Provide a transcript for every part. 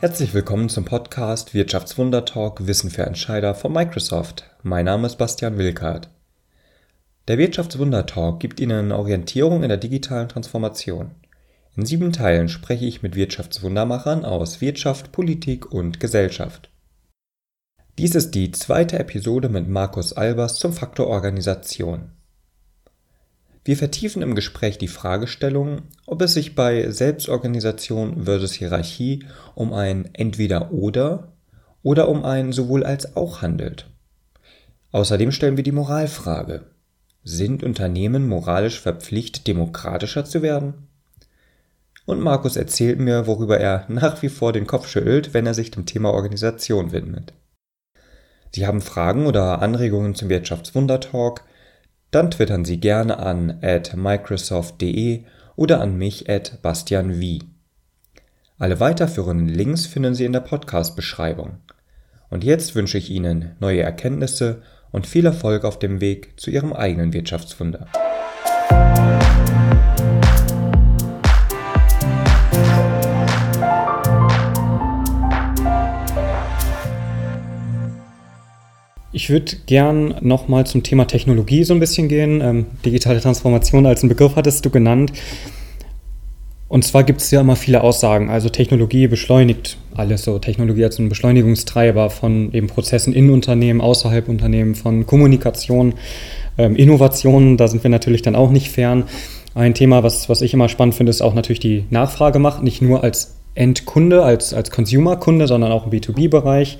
Herzlich willkommen zum Podcast Wirtschaftswunder Talk Wissen für Entscheider von Microsoft. Mein Name ist Bastian Wilkert. Der Wirtschaftswunder Talk gibt Ihnen Orientierung in der digitalen Transformation. In sieben Teilen spreche ich mit Wirtschaftswundermachern aus Wirtschaft, Politik und Gesellschaft. Dies ist die zweite Episode mit Markus Albers zum Faktor Organisation. Wir vertiefen im Gespräch die Fragestellung, ob es sich bei Selbstorganisation versus Hierarchie um ein Entweder-Oder oder um ein sowohl als auch handelt. Außerdem stellen wir die Moralfrage. Sind Unternehmen moralisch verpflichtet, demokratischer zu werden? Und Markus erzählt mir, worüber er nach wie vor den Kopf schüttelt, wenn er sich dem Thema Organisation widmet. Sie haben Fragen oder Anregungen zum Wirtschaftswunder-Talk – dann twittern Sie gerne an at microsoft.de oder an mich at bastianv. Alle weiterführenden Links finden Sie in der Podcast-Beschreibung. Und jetzt wünsche ich Ihnen neue Erkenntnisse und viel Erfolg auf dem Weg zu Ihrem eigenen Wirtschaftswunder. Ich würde gern nochmal zum Thema Technologie so ein bisschen gehen. Ähm, digitale Transformation als einen Begriff hattest du genannt. Und zwar gibt es ja immer viele Aussagen. Also Technologie beschleunigt alles so. Technologie als ein Beschleunigungstreiber von eben Prozessen in Unternehmen, außerhalb Unternehmen, von Kommunikation, ähm, Innovationen. Da sind wir natürlich dann auch nicht fern. Ein Thema, was, was ich immer spannend finde, ist auch natürlich die Nachfrage macht. Nicht nur als Endkunde, als, als Consumer-Kunde, sondern auch im B2B-Bereich.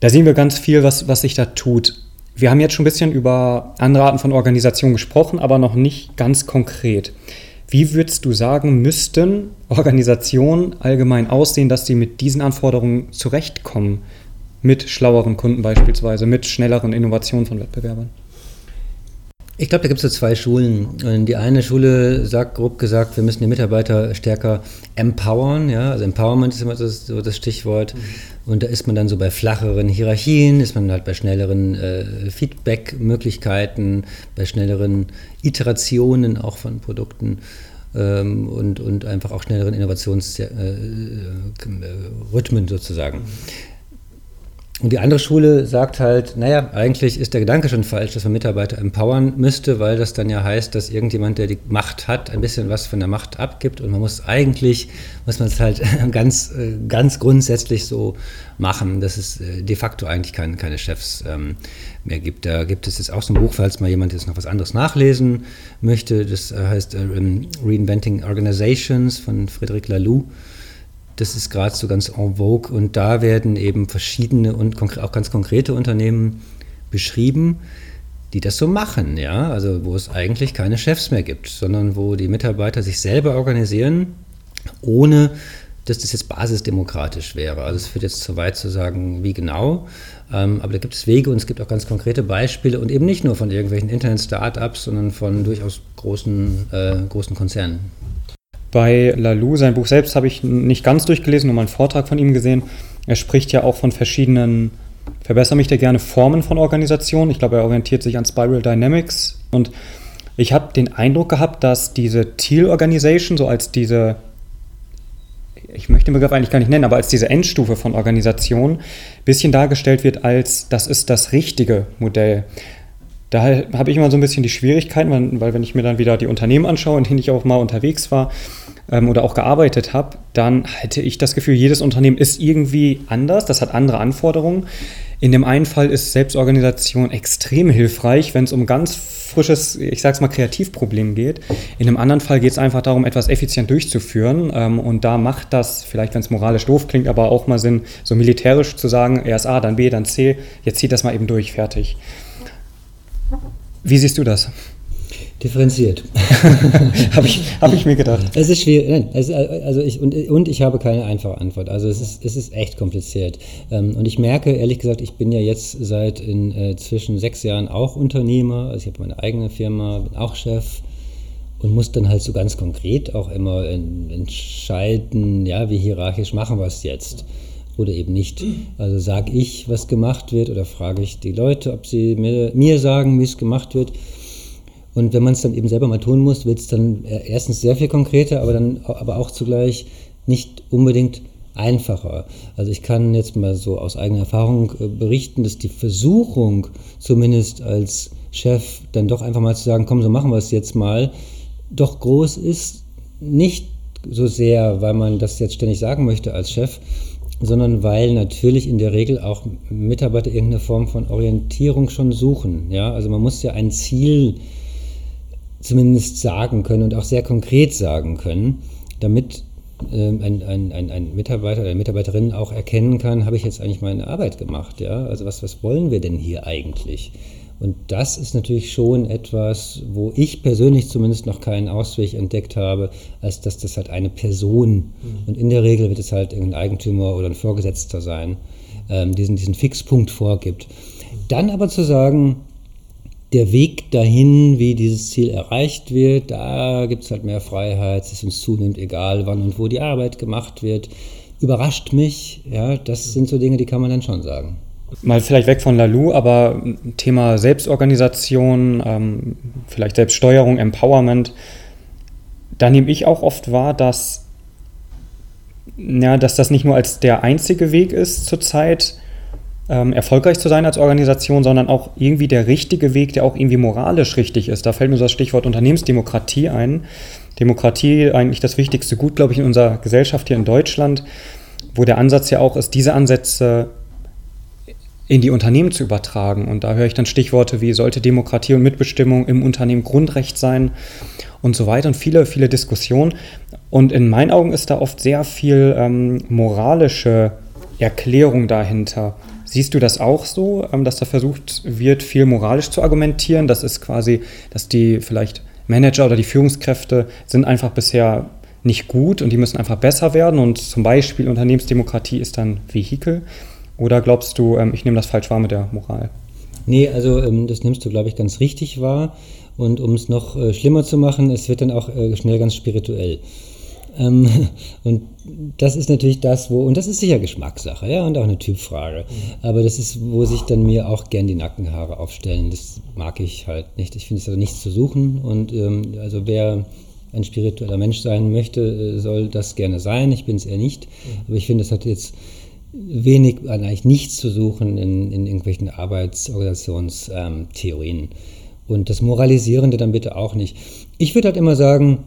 Da sehen wir ganz viel, was, was sich da tut. Wir haben jetzt schon ein bisschen über andere Arten von Organisationen gesprochen, aber noch nicht ganz konkret. Wie würdest du sagen, müssten Organisationen allgemein aussehen, dass sie mit diesen Anforderungen zurechtkommen? Mit schlaueren Kunden beispielsweise, mit schnelleren Innovationen von Wettbewerbern? Ich glaube, da gibt es so zwei Schulen. Die eine Schule sagt, grob gesagt, wir müssen die Mitarbeiter stärker empowern. Ja? Also Empowerment ist immer das, so das Stichwort. Mhm. Und da ist man dann so bei flacheren Hierarchien, ist man halt bei schnelleren äh, Feedback-Möglichkeiten, bei schnelleren Iterationen auch von Produkten ähm, und, und einfach auch schnelleren Innovationsrhythmen äh, äh, sozusagen. Mhm. Und die andere Schule sagt halt, naja, eigentlich ist der Gedanke schon falsch, dass man Mitarbeiter empowern müsste, weil das dann ja heißt, dass irgendjemand, der die Macht hat, ein bisschen was von der Macht abgibt. Und man muss eigentlich, muss man es halt ganz, äh, ganz grundsätzlich so machen, dass es äh, de facto eigentlich kein, keine Chefs ähm, mehr gibt. Da gibt es jetzt auch so ein Buch, falls mal jemand jetzt noch was anderes nachlesen möchte. Das äh, heißt Reinventing Organizations von Frederic Laloux. Das ist gerade so ganz en vogue. Und da werden eben verschiedene und auch ganz konkrete Unternehmen beschrieben, die das so machen, ja, also wo es eigentlich keine Chefs mehr gibt, sondern wo die Mitarbeiter sich selber organisieren, ohne dass das jetzt basisdemokratisch wäre. Also es führt jetzt zu weit zu sagen, wie genau, ähm, aber da gibt es Wege und es gibt auch ganz konkrete Beispiele und eben nicht nur von irgendwelchen Internet-Startups, sondern von durchaus großen, äh, großen Konzernen bei Lalou, sein Buch selbst habe ich nicht ganz durchgelesen, nur mal einen Vortrag von ihm gesehen. Er spricht ja auch von verschiedenen, verbessere mich da gerne, Formen von Organisationen. Ich glaube, er orientiert sich an Spiral Dynamics. Und ich habe den Eindruck gehabt, dass diese Teal Organization, so als diese, ich möchte den Begriff eigentlich gar nicht nennen, aber als diese Endstufe von Organisation, ein bisschen dargestellt wird als, das ist das richtige Modell. Da habe ich immer so ein bisschen die Schwierigkeiten, weil wenn ich mir dann wieder die Unternehmen anschaue, in denen ich auch mal unterwegs war ähm, oder auch gearbeitet habe, dann hätte ich das Gefühl, jedes Unternehmen ist irgendwie anders, das hat andere Anforderungen. In dem einen Fall ist Selbstorganisation extrem hilfreich, wenn es um ganz frisches, ich sag's mal, Kreativproblem geht. In dem anderen Fall geht es einfach darum, etwas effizient durchzuführen. Ähm, und da macht das, vielleicht wenn es moralisch doof klingt, aber auch mal Sinn, so militärisch zu sagen, erst A, dann B, dann C, jetzt zieht das mal eben durch, fertig. Wie siehst du das? Differenziert. habe ich, hab ich mir gedacht. Es ist schwierig. Nein, es, also ich, und, und ich habe keine einfache Antwort. Also es ist, es ist echt kompliziert. Ähm, und ich merke, ehrlich gesagt, ich bin ja jetzt seit inzwischen äh, sechs Jahren auch Unternehmer. Also ich habe meine eigene Firma, bin auch Chef und muss dann halt so ganz konkret auch immer entscheiden, ja, wie hierarchisch machen wir es jetzt oder eben nicht. Also sage ich, was gemacht wird oder frage ich die Leute, ob sie mir, mir sagen, wie es gemacht wird. Und wenn man es dann eben selber mal tun muss, wird es dann erstens sehr viel konkreter, aber dann aber auch zugleich nicht unbedingt einfacher. Also ich kann jetzt mal so aus eigener Erfahrung äh, berichten, dass die Versuchung, zumindest als Chef, dann doch einfach mal zu sagen, komm, so machen wir es jetzt mal, doch groß ist. Nicht so sehr, weil man das jetzt ständig sagen möchte als Chef, sondern weil natürlich in der Regel auch Mitarbeiter irgendeine Form von Orientierung schon suchen. Ja, also man muss ja ein Ziel zumindest sagen können und auch sehr konkret sagen können, damit ähm, ein, ein, ein, ein, Mitarbeiter oder eine Mitarbeiterin auch erkennen kann, habe ich jetzt eigentlich meine Arbeit gemacht, ja? Also was, was wollen wir denn hier eigentlich? Und das ist natürlich schon etwas, wo ich persönlich zumindest noch keinen Ausweg entdeckt habe, als dass das halt eine Person mhm. und in der Regel wird es halt irgendein Eigentümer oder ein Vorgesetzter sein, ähm, diesen, diesen Fixpunkt vorgibt. Dann aber zu sagen, der Weg dahin, wie dieses Ziel erreicht wird, da gibt es halt mehr Freiheit, es ist uns zunehmend egal, wann und wo die Arbeit gemacht wird. Überrascht mich, ja, das sind so Dinge, die kann man dann schon sagen. Mal vielleicht weg von Lalu, aber Thema Selbstorganisation, ähm, vielleicht Selbststeuerung, Empowerment, da nehme ich auch oft wahr, dass, ja, dass das nicht nur als der einzige Weg ist zurzeit, ähm, erfolgreich zu sein als Organisation, sondern auch irgendwie der richtige Weg, der auch irgendwie moralisch richtig ist. Da fällt mir so das Stichwort Unternehmensdemokratie ein. Demokratie eigentlich das wichtigste Gut, glaube ich, in unserer Gesellschaft hier in Deutschland, wo der Ansatz ja auch ist, diese Ansätze in die Unternehmen zu übertragen. Und da höre ich dann Stichworte wie, sollte Demokratie und Mitbestimmung im Unternehmen Grundrecht sein und so weiter und viele, viele Diskussionen. Und in meinen Augen ist da oft sehr viel ähm, moralische Erklärung dahinter. Siehst du das auch so, ähm, dass da versucht wird, viel moralisch zu argumentieren? Das ist quasi, dass die vielleicht Manager oder die Führungskräfte sind einfach bisher nicht gut und die müssen einfach besser werden und zum Beispiel Unternehmensdemokratie ist dann Vehikel. Oder glaubst du, ähm, ich nehme das falsch wahr mit der Moral? Nee, also ähm, das nimmst du, glaube ich, ganz richtig wahr. Und um es noch äh, schlimmer zu machen, es wird dann auch äh, schnell ganz spirituell. Ähm, und das ist natürlich das, wo, und das ist sicher Geschmackssache, ja, und auch eine Typfrage. Mhm. Aber das ist, wo sich dann mir auch gern die Nackenhaare aufstellen. Das mag ich halt nicht. Ich finde es also nichts zu suchen. Und also wer ein spiritueller Mensch sein möchte, äh, soll das gerne sein. Ich bin es eher nicht. Mhm. Aber ich finde, das hat jetzt wenig, eigentlich nichts zu suchen in, in irgendwelchen Arbeitsorganisationstheorien. Und das Moralisierende dann bitte auch nicht. Ich würde halt immer sagen,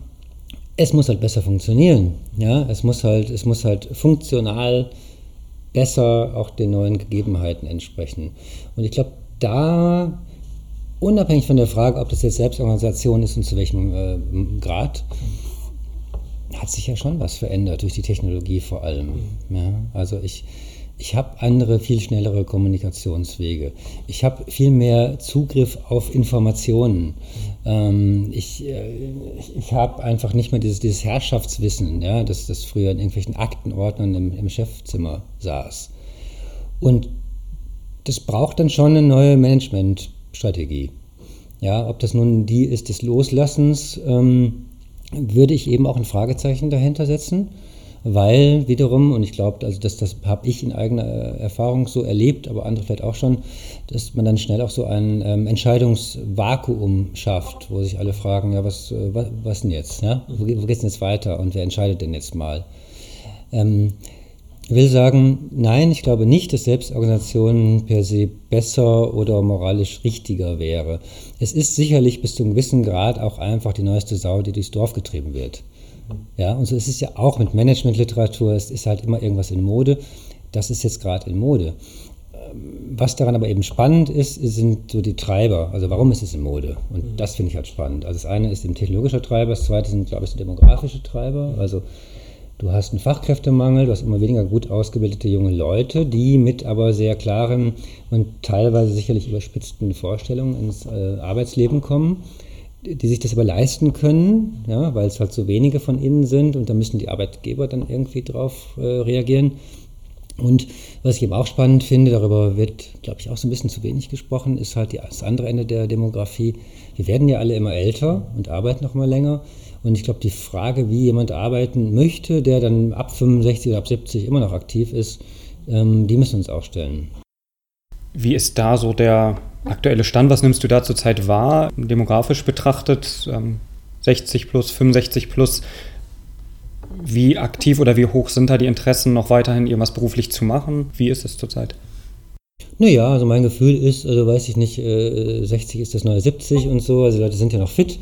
es muss halt besser funktionieren. Ja, es muss halt, es muss halt funktional besser auch den neuen Gegebenheiten entsprechen. Und ich glaube, da, unabhängig von der Frage, ob das jetzt Selbstorganisation ist und zu welchem äh, Grad, hat sich ja schon was verändert durch die Technologie vor allem. Ja, also ich, ich habe andere, viel schnellere Kommunikationswege. Ich habe viel mehr Zugriff auf Informationen. Ähm, ich äh, ich habe einfach nicht mehr dieses, dieses Herrschaftswissen, ja, das, das früher in irgendwelchen Aktenordnern im, im Chefzimmer saß. Und das braucht dann schon eine neue Managementstrategie. Ja, ob das nun die ist des Loslassens, ähm, würde ich eben auch ein Fragezeichen dahinter setzen weil wiederum, und ich glaube, also das, das habe ich in eigener Erfahrung so erlebt, aber andere vielleicht auch schon, dass man dann schnell auch so ein ähm, Entscheidungsvakuum schafft, wo sich alle fragen, ja, was, äh, was, was denn jetzt? Ja? Wo, wo geht es denn jetzt weiter und wer entscheidet denn jetzt mal? Ähm, ich will sagen, nein, ich glaube nicht, dass Selbstorganisation per se besser oder moralisch richtiger wäre. Es ist sicherlich bis zu einem gewissen Grad auch einfach die neueste Sau, die durchs Dorf getrieben wird. Ja, und so ist es ja auch mit Managementliteratur. Es ist halt immer irgendwas in Mode. Das ist jetzt gerade in Mode. Was daran aber eben spannend ist, sind so die Treiber. Also warum ist es in Mode? Und das finde ich halt spannend. Also das eine ist ein technologischer Treiber, das zweite sind, glaube ich, so demografische Treiber. Also du hast einen Fachkräftemangel, du hast immer weniger gut ausgebildete junge Leute, die mit aber sehr klaren und teilweise sicherlich überspitzten Vorstellungen ins äh, Arbeitsleben kommen die sich das aber leisten können, ja, weil es halt so wenige von ihnen sind und da müssen die Arbeitgeber dann irgendwie drauf äh, reagieren. Und was ich eben auch spannend finde, darüber wird, glaube ich, auch so ein bisschen zu wenig gesprochen, ist halt das andere Ende der Demografie. Wir werden ja alle immer älter und arbeiten noch mal länger. Und ich glaube, die Frage, wie jemand arbeiten möchte, der dann ab 65 oder ab 70 immer noch aktiv ist, ähm, die müssen wir uns auch stellen. Wie ist da so der aktuelle Stand? Was nimmst du da zurzeit wahr, demografisch betrachtet? 60 ähm, plus, 65 plus. Wie aktiv oder wie hoch sind da die Interessen, noch weiterhin irgendwas beruflich zu machen? Wie ist es zurzeit? Naja, also mein Gefühl ist, also weiß ich nicht, äh, 60 ist das neue 70 und so, also die Leute sind ja noch fit,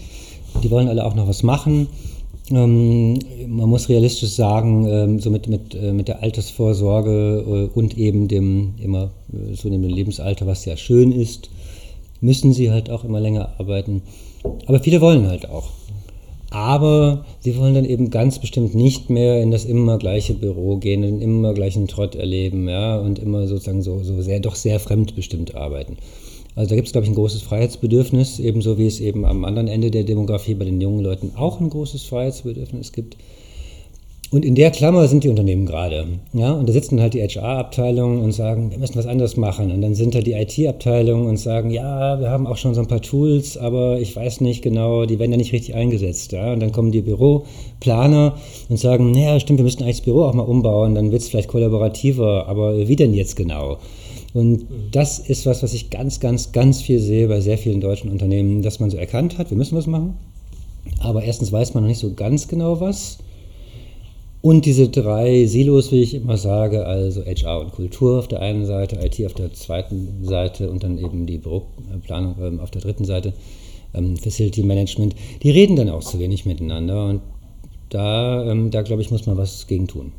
die wollen alle auch noch was machen. Ähm, man muss realistisch sagen, ähm, so mit, mit, äh, mit der Altersvorsorge äh, und eben dem immer äh, zunehmenden Lebensalter, was ja schön ist, müssen sie halt auch immer länger arbeiten. Aber viele wollen halt auch. Aber sie wollen dann eben ganz bestimmt nicht mehr in das immer gleiche Büro gehen, den immer gleichen Trott erleben, ja, und immer sozusagen so, so sehr, doch sehr fremdbestimmt arbeiten. Also da gibt es, glaube ich, ein großes Freiheitsbedürfnis, ebenso wie es eben am anderen Ende der Demografie bei den jungen Leuten auch ein großes Freiheitsbedürfnis gibt. Und in der Klammer sind die Unternehmen gerade. Ja? Und da sitzen halt die HR-Abteilungen und sagen, wir müssen was anderes machen. Und dann sind da die IT-Abteilungen und sagen, ja, wir haben auch schon so ein paar Tools, aber ich weiß nicht genau, die werden ja nicht richtig eingesetzt. Ja? Und dann kommen die Büroplaner und sagen, naja, stimmt, wir müssten eigentlich das Büro auch mal umbauen, dann wird es vielleicht kollaborativer, aber wie denn jetzt genau? Und das ist was, was ich ganz, ganz, ganz viel sehe bei sehr vielen deutschen Unternehmen, dass man so erkannt hat, wir müssen was machen. Aber erstens weiß man noch nicht so ganz genau was. Und diese drei Silos, wie ich immer sage, also HR und Kultur auf der einen Seite, IT auf der zweiten Seite und dann eben die Büroplanung ähm, auf der dritten Seite, ähm, Facility Management, die reden dann auch zu wenig miteinander. Und da, ähm, da glaube ich, muss man was gegen tun.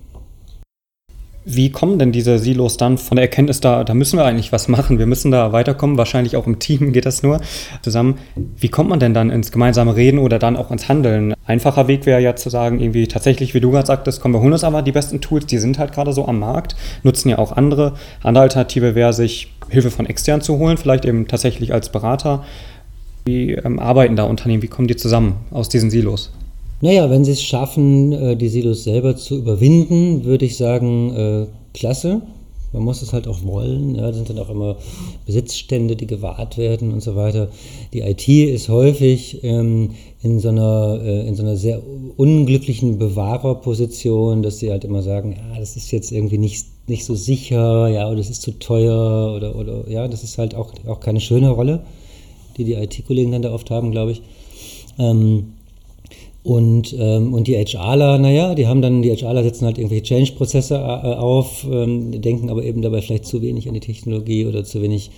Wie kommen denn diese Silos dann von der Erkenntnis, da, da müssen wir eigentlich was machen, wir müssen da weiterkommen, wahrscheinlich auch im Team geht das nur zusammen. Wie kommt man denn dann ins gemeinsame Reden oder dann auch ins Handeln? Einfacher Weg wäre ja zu sagen, irgendwie tatsächlich, wie du gerade sagtest, kommen wir holen uns aber die besten Tools, die sind halt gerade so am Markt, nutzen ja auch andere. Andere Alternative wäre, sich Hilfe von extern zu holen, vielleicht eben tatsächlich als Berater. Wie ähm, arbeiten da Unternehmen, wie kommen die zusammen aus diesen Silos? Naja, wenn sie es schaffen, äh, die Silos selber zu überwinden, würde ich sagen, äh, klasse. Man muss es halt auch wollen. Ja, das sind dann auch immer Besitzstände, die gewahrt werden und so weiter. Die IT ist häufig ähm, in, so einer, äh, in so einer sehr unglücklichen Bewahrerposition, dass sie halt immer sagen, ja, das ist jetzt irgendwie nicht, nicht so sicher, ja, oder das ist zu teuer oder, oder ja, das ist halt auch, auch keine schöne Rolle, die die IT-Kollegen dann da oft haben, glaube ich. Ähm, und, ähm, und die HRler, naja, die haben dann, die HRler setzen halt irgendwelche Change-Prozesse äh, auf, ähm, denken aber eben dabei vielleicht zu wenig an die Technologie oder zu wenig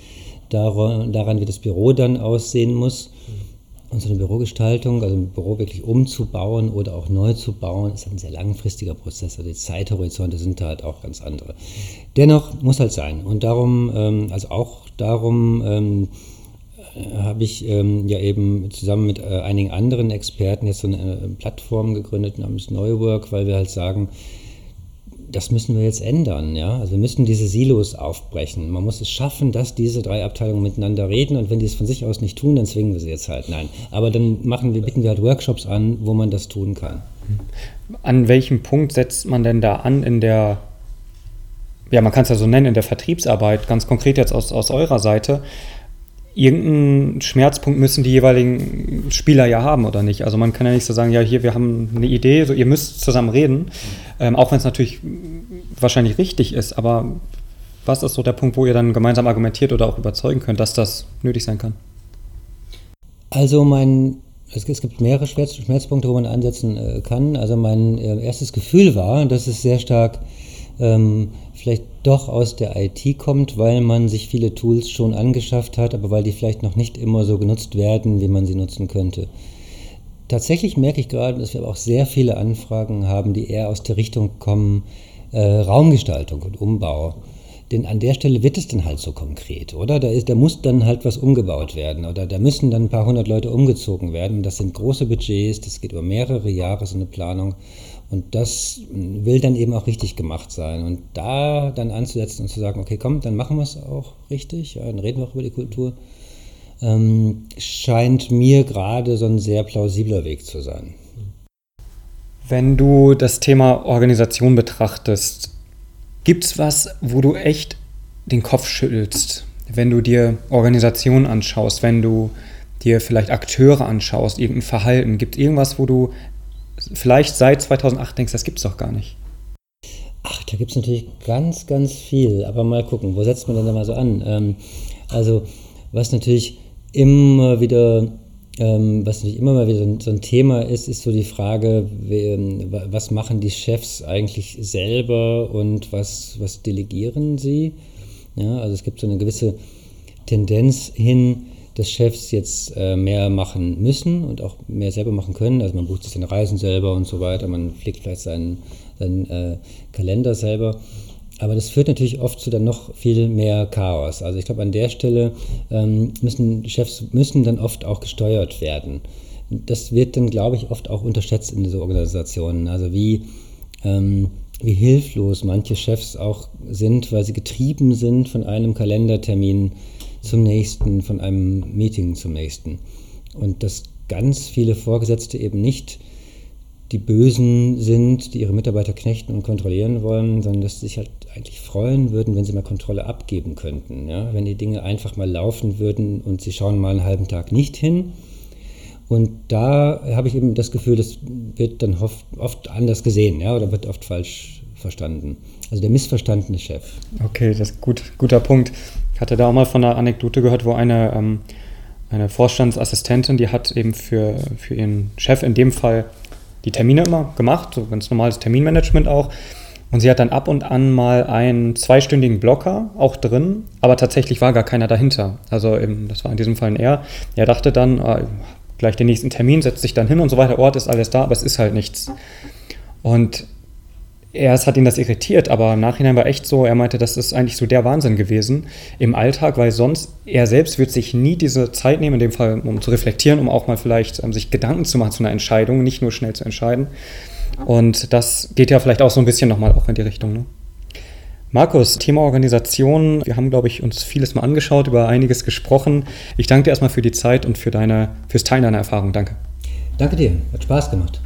daran, daran wie das Büro dann aussehen muss. Und so eine Bürogestaltung, also ein Büro wirklich umzubauen oder auch neu zu bauen, ist ein sehr langfristiger Prozess. Also die Zeithorizonte sind da halt auch ganz andere. Dennoch muss halt sein. Und darum, ähm, also auch darum, ähm, habe ich ähm, ja eben zusammen mit äh, einigen anderen Experten jetzt so eine äh, Plattform gegründet namens Neuwork, weil wir halt sagen, das müssen wir jetzt ändern, ja. Also wir müssen diese Silos aufbrechen. Man muss es schaffen, dass diese drei Abteilungen miteinander reden und wenn die es von sich aus nicht tun, dann zwingen wir sie jetzt halt. Nein. Aber dann machen wir, bieten wir halt Workshops an, wo man das tun kann. An welchem Punkt setzt man denn da an in der, ja, man kann es ja so nennen, in der Vertriebsarbeit, ganz konkret jetzt aus, aus eurer Seite? Irgendeinen Schmerzpunkt müssen die jeweiligen Spieler ja haben oder nicht. Also man kann ja nicht so sagen, ja, hier, wir haben eine Idee, so ihr müsst zusammen reden, ähm, auch wenn es natürlich wahrscheinlich richtig ist, aber was ist so der Punkt, wo ihr dann gemeinsam argumentiert oder auch überzeugen könnt, dass das nötig sein kann? Also mein, es, gibt mehrere Schmerzpunkte, wo man ansetzen äh, kann. Also mein äh, erstes Gefühl war, dass es sehr stark ähm, vielleicht doch aus der IT kommt, weil man sich viele Tools schon angeschafft hat, aber weil die vielleicht noch nicht immer so genutzt werden, wie man sie nutzen könnte. Tatsächlich merke ich gerade, dass wir auch sehr viele Anfragen haben, die eher aus der Richtung kommen, äh, Raumgestaltung und Umbau. Denn an der Stelle wird es dann halt so konkret, oder? Da, ist, da muss dann halt was umgebaut werden oder da müssen dann ein paar hundert Leute umgezogen werden. Das sind große Budgets, das geht über mehrere Jahre, so eine Planung. Und das will dann eben auch richtig gemacht sein. Und da dann anzusetzen und zu sagen, okay, komm, dann machen wir es auch richtig, ja, dann reden wir auch über die Kultur, ähm, scheint mir gerade so ein sehr plausibler Weg zu sein. Wenn du das Thema Organisation betrachtest, gibt es was, wo du echt den Kopf schüttelst, wenn du dir Organisationen anschaust, wenn du dir vielleicht Akteure anschaust, irgendein Verhalten? Gibt es irgendwas, wo du vielleicht seit 2008 denkst, das gibt es doch gar nicht? Ach, da gibt es natürlich ganz, ganz viel. Aber mal gucken, wo setzt man denn da mal so an? Ähm, also, was natürlich immer wieder ähm, was nicht immer mal wieder so ein, Thema ist, ist so die Frage, was machen die Chefs eigentlich selber und was, was delegieren sie? Ja, also es gibt so eine gewisse Tendenz hin, dass Chefs jetzt äh, mehr machen müssen und auch mehr selber machen können. Also man bucht sich seine Reisen selber und so weiter, man pflegt vielleicht seinen, seinen äh, Kalender selber. Aber das führt natürlich oft zu dann noch viel mehr Chaos. Also ich glaube, an der Stelle ähm, müssen Chefs müssen dann oft auch gesteuert werden. Das wird dann, glaube ich, oft auch unterschätzt in diese Organisationen. Also wie, ähm, wie hilflos manche Chefs auch sind, weil sie getrieben sind von einem Kalendertermin zum nächsten, von einem Meeting zum nächsten. Und dass ganz viele Vorgesetzte eben nicht die Bösen sind, die ihre Mitarbeiter knechten und kontrollieren wollen, sondern dass sie sich halt eigentlich freuen würden, wenn sie mal Kontrolle abgeben könnten. Ja? Wenn die Dinge einfach mal laufen würden und sie schauen mal einen halben Tag nicht hin. Und da habe ich eben das Gefühl, das wird dann oft, oft anders gesehen ja? oder wird oft falsch verstanden. Also der missverstandene Chef. Okay, das ist gut, guter Punkt. Ich hatte da auch mal von einer Anekdote gehört, wo eine, ähm, eine Vorstandsassistentin, die hat eben für, für ihren Chef in dem Fall die Termine immer gemacht, so ganz normales Terminmanagement auch. Und sie hat dann ab und an mal einen zweistündigen Blocker auch drin, aber tatsächlich war gar keiner dahinter. Also eben, das war in diesem Fall ein Er. Er dachte dann, ah, gleich den nächsten Termin, setzt sich dann hin und so weiter, Ort ist alles da, aber es ist halt nichts. Und erst hat ihn das irritiert, aber im Nachhinein war echt so, er meinte, das ist eigentlich so der Wahnsinn gewesen im Alltag, weil sonst er selbst wird sich nie diese Zeit nehmen, in dem Fall, um zu reflektieren, um auch mal vielleicht um sich Gedanken zu machen zu einer Entscheidung, nicht nur schnell zu entscheiden. Und das geht ja vielleicht auch so ein bisschen nochmal auch in die Richtung. Ne? Markus, Thema Organisation. Wir haben, glaube ich, uns vieles mal angeschaut, über einiges gesprochen. Ich danke dir erstmal für die Zeit und für deine, fürs Teilen deiner Erfahrung. Danke. Danke dir, hat Spaß gemacht.